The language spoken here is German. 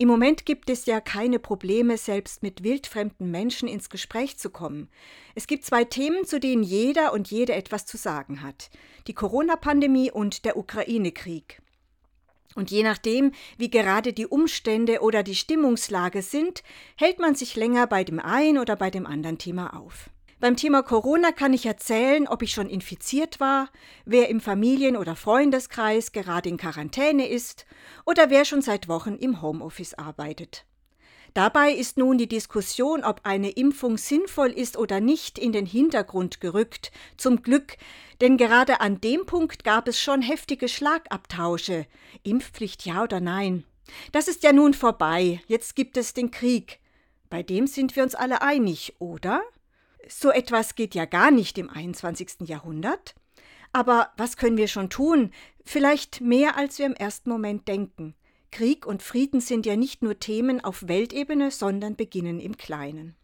Im Moment gibt es ja keine Probleme, selbst mit wildfremden Menschen ins Gespräch zu kommen. Es gibt zwei Themen, zu denen jeder und jede etwas zu sagen hat. Die Corona-Pandemie und der Ukraine-Krieg. Und je nachdem, wie gerade die Umstände oder die Stimmungslage sind, hält man sich länger bei dem einen oder bei dem anderen Thema auf. Beim Thema Corona kann ich erzählen, ob ich schon infiziert war, wer im Familien- oder Freundeskreis gerade in Quarantäne ist oder wer schon seit Wochen im Homeoffice arbeitet. Dabei ist nun die Diskussion, ob eine Impfung sinnvoll ist oder nicht, in den Hintergrund gerückt. Zum Glück, denn gerade an dem Punkt gab es schon heftige Schlagabtausche. Impfpflicht ja oder nein? Das ist ja nun vorbei. Jetzt gibt es den Krieg. Bei dem sind wir uns alle einig, oder? So etwas geht ja gar nicht im 21. Jahrhundert. Aber was können wir schon tun? Vielleicht mehr, als wir im ersten Moment denken. Krieg und Frieden sind ja nicht nur Themen auf Weltebene, sondern beginnen im Kleinen.